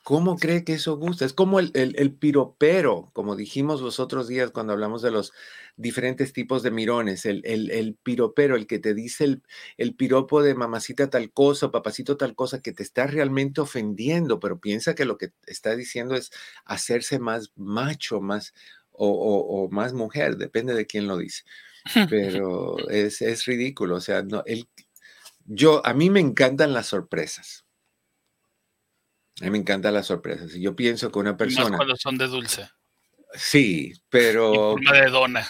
[SPEAKER 1] ¿Cómo cree que eso gusta? Es como el, el, piropero, como dijimos los otros días cuando hablamos de los diferentes tipos de mirones, el, el piropero, el que te dice el, piropo de mamacita tal cosa, papacito tal cosa, que te está realmente ofendiendo, pero piensa que lo que está diciendo es hacerse más macho, más, o, más mujer, depende de quién lo dice. *laughs* Pero es, ridículo, o sea, no, el, yo, a mí me encantan las sorpresas. A mí me encantan las sorpresas. Y yo pienso que una persona...
[SPEAKER 2] cuando son de dulce.
[SPEAKER 1] Sí, pero...
[SPEAKER 2] Y de dona.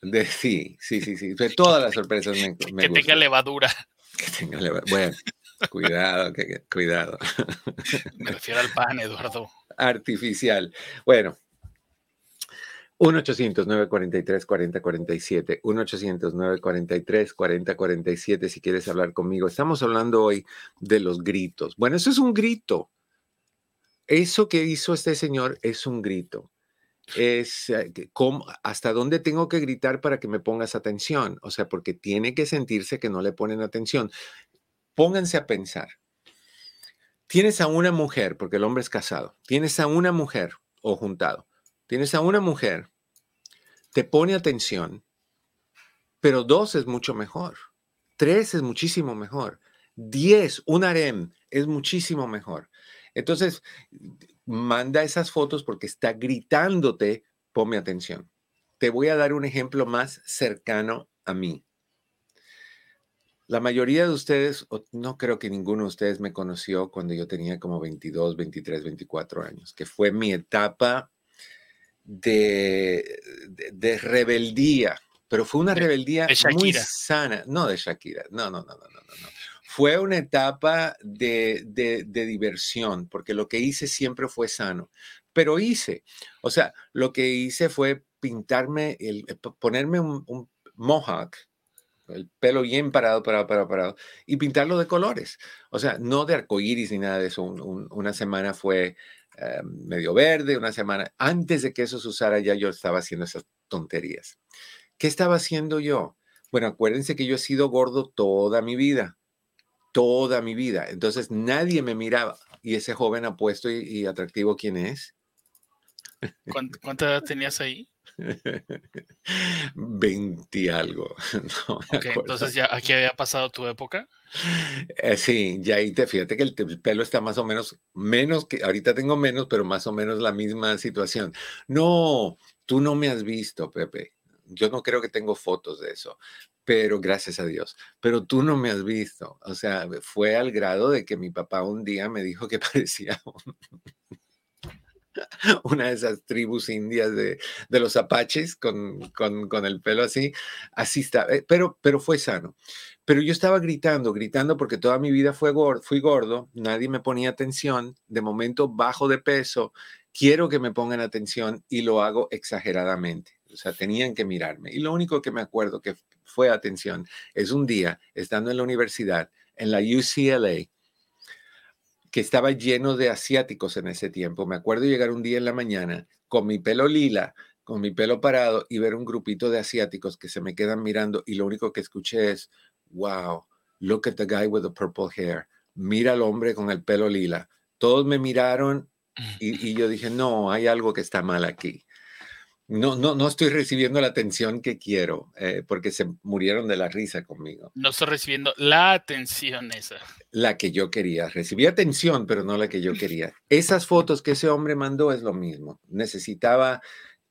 [SPEAKER 1] De, sí, sí, sí, sí. *laughs* todas las sorpresas me,
[SPEAKER 2] me Que tenga levadura.
[SPEAKER 1] Que tenga levadura. Bueno, cuidado, que, cuidado. *laughs*
[SPEAKER 2] Me refiero al pan, Eduardo.
[SPEAKER 1] Artificial. Bueno, 1-800-943-4047, 1-800-943-4047 si quieres hablar conmigo. Estamos hablando hoy de los gritos. Bueno, eso es un grito. Eso que hizo este señor es un grito. Es eh, hasta dónde tengo que gritar para que me pongas atención. O sea, porque tiene que sentirse que no le ponen atención. Pónganse a pensar. tienes a una mujer, porque el hombre es casado, tienes a una mujer o juntado, tienes a una mujer, te pone atención, pero dos es mucho mejor, tres es muchísimo mejor, diez, un harem es muchísimo mejor. Entonces, manda esas fotos porque está gritándote, ponme atención. Te voy a dar un ejemplo más cercano a mí. La mayoría de ustedes, no creo que ninguno de ustedes me conoció cuando yo tenía como 22, 23, 24 años, que fue mi etapa de, de, rebeldía, pero fue una rebeldía muy sana, no de Shakira, no, no, no, no, no, no. Fue una etapa de, de, diversión, porque lo que hice siempre fue sano, pero hice, o sea, lo que hice fue pintarme, el, ponerme un, un mohawk, el pelo bien parado, parado, parado, parado, y pintarlo de colores. O sea, no de arcoíris ni nada de eso. una semana fue eh, medio verde, una semana antes de que eso se usara ya yo estaba haciendo esas tonterías. ¿Qué estaba haciendo yo? Bueno, acuérdense que yo he sido gordo toda mi vida, toda mi vida. Entonces nadie me miraba. ¿Y ese joven apuesto y, atractivo quién es?
[SPEAKER 2] ¿Cuánta edad tenías ahí? *laughs*
[SPEAKER 1] 20 algo. *laughs*
[SPEAKER 2] entonces ya aquí había pasado tu época.
[SPEAKER 1] Eh, sí, ya ahí te fíjate que el, pelo está más o menos, menos que, ahorita tengo menos, pero más o menos la misma situación. No, tú no me has visto, Pepe. Yo no creo que tengo fotos de eso, pero gracias a Dios. Pero tú no me has visto. O sea, fue al grado de que mi papá un día me dijo que *laughs* parecía una de esas tribus indias de, los apaches con, con, el pelo así, así está, eh, pero, pero fue sano. Pero yo estaba gritando, gritando porque toda mi vida fue gordo, fui gordo, nadie me ponía atención, de momento bajo de peso, quiero que me pongan atención y lo hago exageradamente. O sea, tenían que mirarme. Y lo único que me acuerdo que fue atención es un día, estando en la universidad, en la UCLA, que estaba lleno de asiáticos en ese tiempo. Me acuerdo llegar un día en la mañana con mi pelo lila, con mi pelo parado y ver un grupito de asiáticos que se me quedan mirando y lo único que escuché es, wow, look at the guy with the purple hair. Mira al hombre con el pelo lila. Todos me miraron y, y yo dije, no, hay algo que está mal aquí no, no, no estoy recibiendo la atención que quiero, eh, porque se murieron de la risa conmigo.
[SPEAKER 2] No estoy recibiendo la atención esa.
[SPEAKER 1] La que yo quería. Recibí atención, pero no la que yo quería. Esas fotos que ese hombre mandó es lo mismo. Necesitaba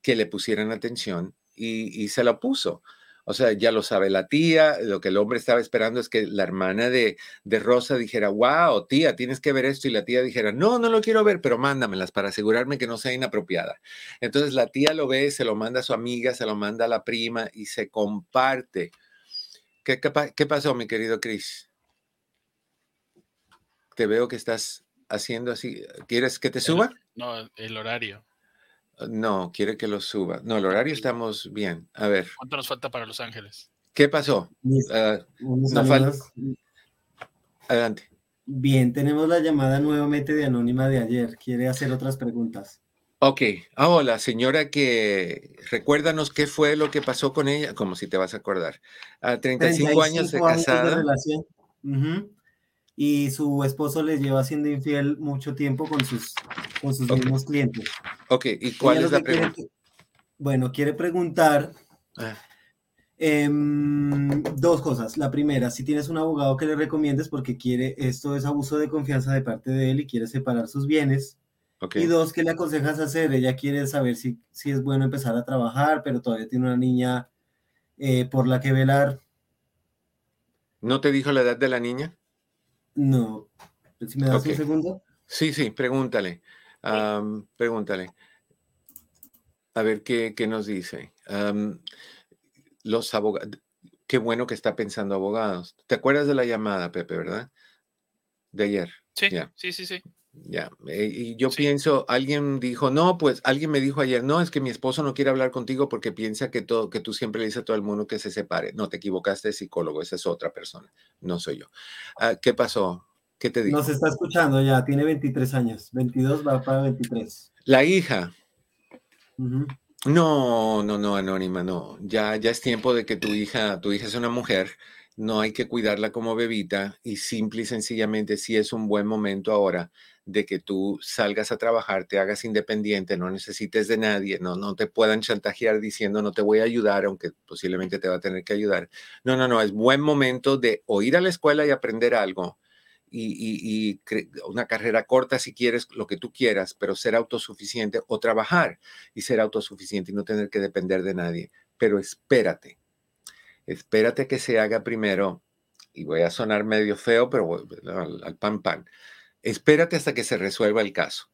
[SPEAKER 1] que le pusieran atención y, y se lo puso. O sea, ya lo sabe la tía, lo que el hombre estaba esperando es que la hermana de, de, Rosa dijera, wow, tía, tienes que ver esto, y la tía dijera, no, no lo quiero ver, pero mándamelas para asegurarme que no sea inapropiada. Entonces la tía lo ve, se lo manda a su amiga, se lo manda a la prima y se comparte. ¿Qué, qué, pasó, mi querido Chris? Te veo que estás haciendo así. ¿Quieres que te suba?
[SPEAKER 2] No, el horario.
[SPEAKER 1] No, quiere que lo suba. No, el horario estamos bien. A ver.
[SPEAKER 2] ¿Cuánto nos falta para Los Ángeles?
[SPEAKER 1] ¿Qué pasó? Ah, Adelante.
[SPEAKER 5] Bien, tenemos la llamada nuevamente de Anónima de ayer. ¿Quiere hacer otras preguntas?
[SPEAKER 1] Ok. Ah, hola, señora que recuérdanos qué fue lo que pasó con ella, como si te vas a acordar. A 35, años de casada. relación
[SPEAKER 5] y su esposo les lleva siendo infiel mucho tiempo con sus, con sus mismos clientes.
[SPEAKER 1] Ok, ¿y cuál es la pregunta?
[SPEAKER 5] bueno, quiere preguntar ah. em, dos cosas. La primera, si tienes un abogado que le recomiendes porque quiere, esto es abuso de confianza de parte de él y quiere separar sus bienes. Okay. Y dos, ¿qué le aconsejas hacer? Ella quiere saber si, si es bueno empezar a trabajar, pero todavía tiene una niña eh, por la que velar.
[SPEAKER 1] ¿No te dijo la edad de la niña?
[SPEAKER 5] No. Si me das un segundo.
[SPEAKER 1] Sí, sí, pregúntale. pregúntale. A ver qué, qué nos dice. los abogados. Qué bueno que está pensando abogados. ¿Te acuerdas de la llamada, Pepe, verdad? De ayer.
[SPEAKER 2] Sí, sí, sí, sí.
[SPEAKER 1] Ya, eh, y yo pienso, alguien dijo, no, pues alguien me dijo ayer, no, es que mi esposo no quiere hablar contigo porque piensa que, todo, que tú siempre le dices a todo el mundo que se separe. No, te equivocaste psicólogo, esa es otra persona, no soy yo. Ah, ¿Qué pasó? ¿Qué te dijo?
[SPEAKER 5] Nos está escuchando ya, tiene 23 años, 22 va para 23.
[SPEAKER 1] La hija. No, no, no, Anónima, no. Ya, ya es tiempo de que tu hija, tu hija es una mujer no hay que cuidarla como bebita y simple y sencillamente si es un buen momento ahora de que tú salgas a trabajar, te hagas independiente, no necesites de nadie, no, no te puedan chantajear diciendo no te voy a ayudar, aunque posiblemente te va a tener que ayudar. No, no, no, es buen momento de o ir a la escuela y aprender algo y, una carrera corta si quieres, lo que tú quieras, pero ser autosuficiente o trabajar y ser autosuficiente y no tener que depender de nadie. Pero espérate, espérate que se haga primero, y voy a sonar medio feo, pero al, al pan pan espérate hasta que se resuelva el caso,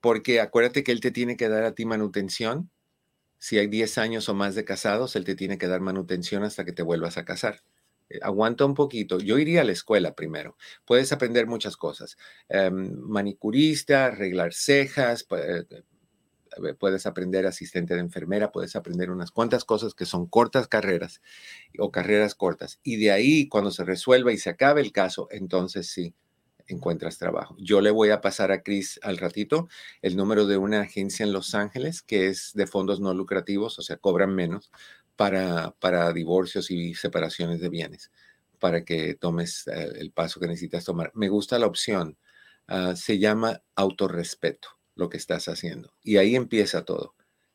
[SPEAKER 1] porque acuérdate que él te tiene que dar a ti manutención. Si hay 10 años o más de casados, él te tiene que dar manutención hasta que te vuelvas a casar. Eh, aguanta un poquito. Yo iría a la escuela primero. Puedes aprender muchas cosas. Em, manicurista, arreglar cejas, eh, puedes aprender asistente de enfermera, puedes aprender unas cuantas cosas que son cortas carreras o carreras cortas. Y de ahí, cuando se resuelva y se acabe el caso, entonces sí, encuentras trabajo. Yo le voy a pasar a Chris al ratito el número de una agencia en Los Ángeles que es de fondos no lucrativos, o sea, cobran menos para, para divorcios y separaciones de bienes, para que tomes eh, el paso que necesitas tomar. Me gusta la opción. Ah, se llama autorrespeto lo que estás haciendo. Y ahí empieza todo,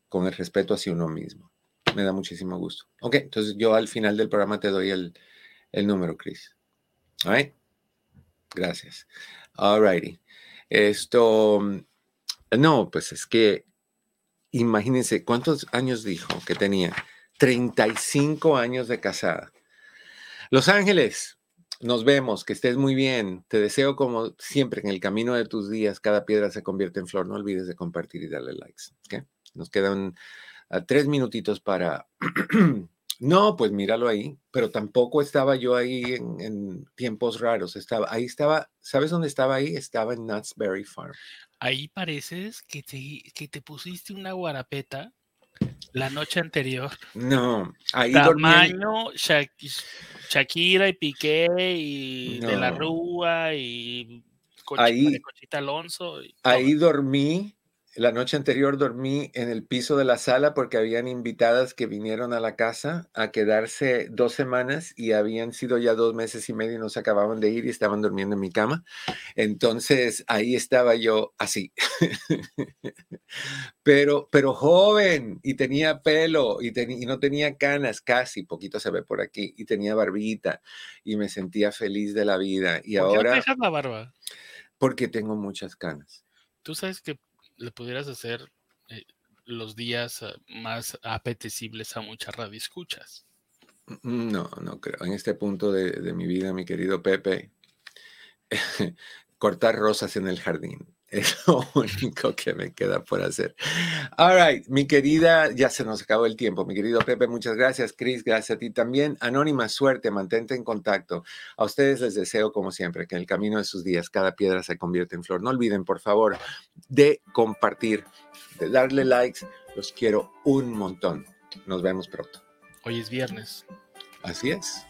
[SPEAKER 1] con el respeto hacia uno mismo. Me da muchísimo gusto. Ok, entonces yo al final del programa te doy el, el número, Chris. All Gracias. Alrighty. Esto, mm, no, pues es que imagínense cuántos años dijo que tenía. 35 años de casada. Los Ángeles, nos vemos, que estés muy bien. Te deseo como siempre en el camino de tus días, cada piedra se convierte en flor. No olvides de compartir y darle likes. Nos quedan ah, tres minutitos para *clears throat* No, pues míralo ahí, pero tampoco estaba yo ahí en, tiempos raros. Estaba, ahí estaba, ¿sabes dónde estaba ahí? Estaba en Berry Farm.
[SPEAKER 2] Ahí pareces que te, que te pusiste una guarapeta la noche anterior.
[SPEAKER 1] No, ahí
[SPEAKER 2] Tamaño, Shakira y Piqué y De la Rúa y Cochita, Alonso.
[SPEAKER 1] ahí dormí la noche anterior dormí en el piso de la sala porque habían invitadas que vinieron a la casa a quedarse dos semanas y habían sido ya dos meses y medio y no se acababan de ir y estaban durmiendo en mi cama. Entonces ahí estaba yo así, *laughs* pero, pero joven y tenía pelo y, y, no tenía canas casi, poquito se ve por aquí, y tenía barbita y me sentía feliz de la vida. Y
[SPEAKER 2] ¿Por
[SPEAKER 1] ahora...
[SPEAKER 2] Qué dejas la barba?
[SPEAKER 1] Porque tengo muchas canas.
[SPEAKER 2] Tú sabes que le pudieras hacer eh, los días ah, más apetecibles a muchas radioescuchas.
[SPEAKER 1] Mm, no, no creo. En este punto de mi vida, mi querido Pepe, *laughs* cortar rosas en el jardín. Es lo *laughs* único que me queda por hacer. All right, mi querida, ya se nos acabó el tiempo. Mi querido Pepe, muchas gracias. Chris, gracias a ti también. Anónima, suerte, mantente en contacto. A ustedes les deseo, como siempre, que en el camino de sus días cada piedra se convierta en flor. No olviden, por favor, de compartir, de darle likes. Los quiero un montón. Nos vemos pronto.
[SPEAKER 2] Hoy es viernes.
[SPEAKER 1] Así es.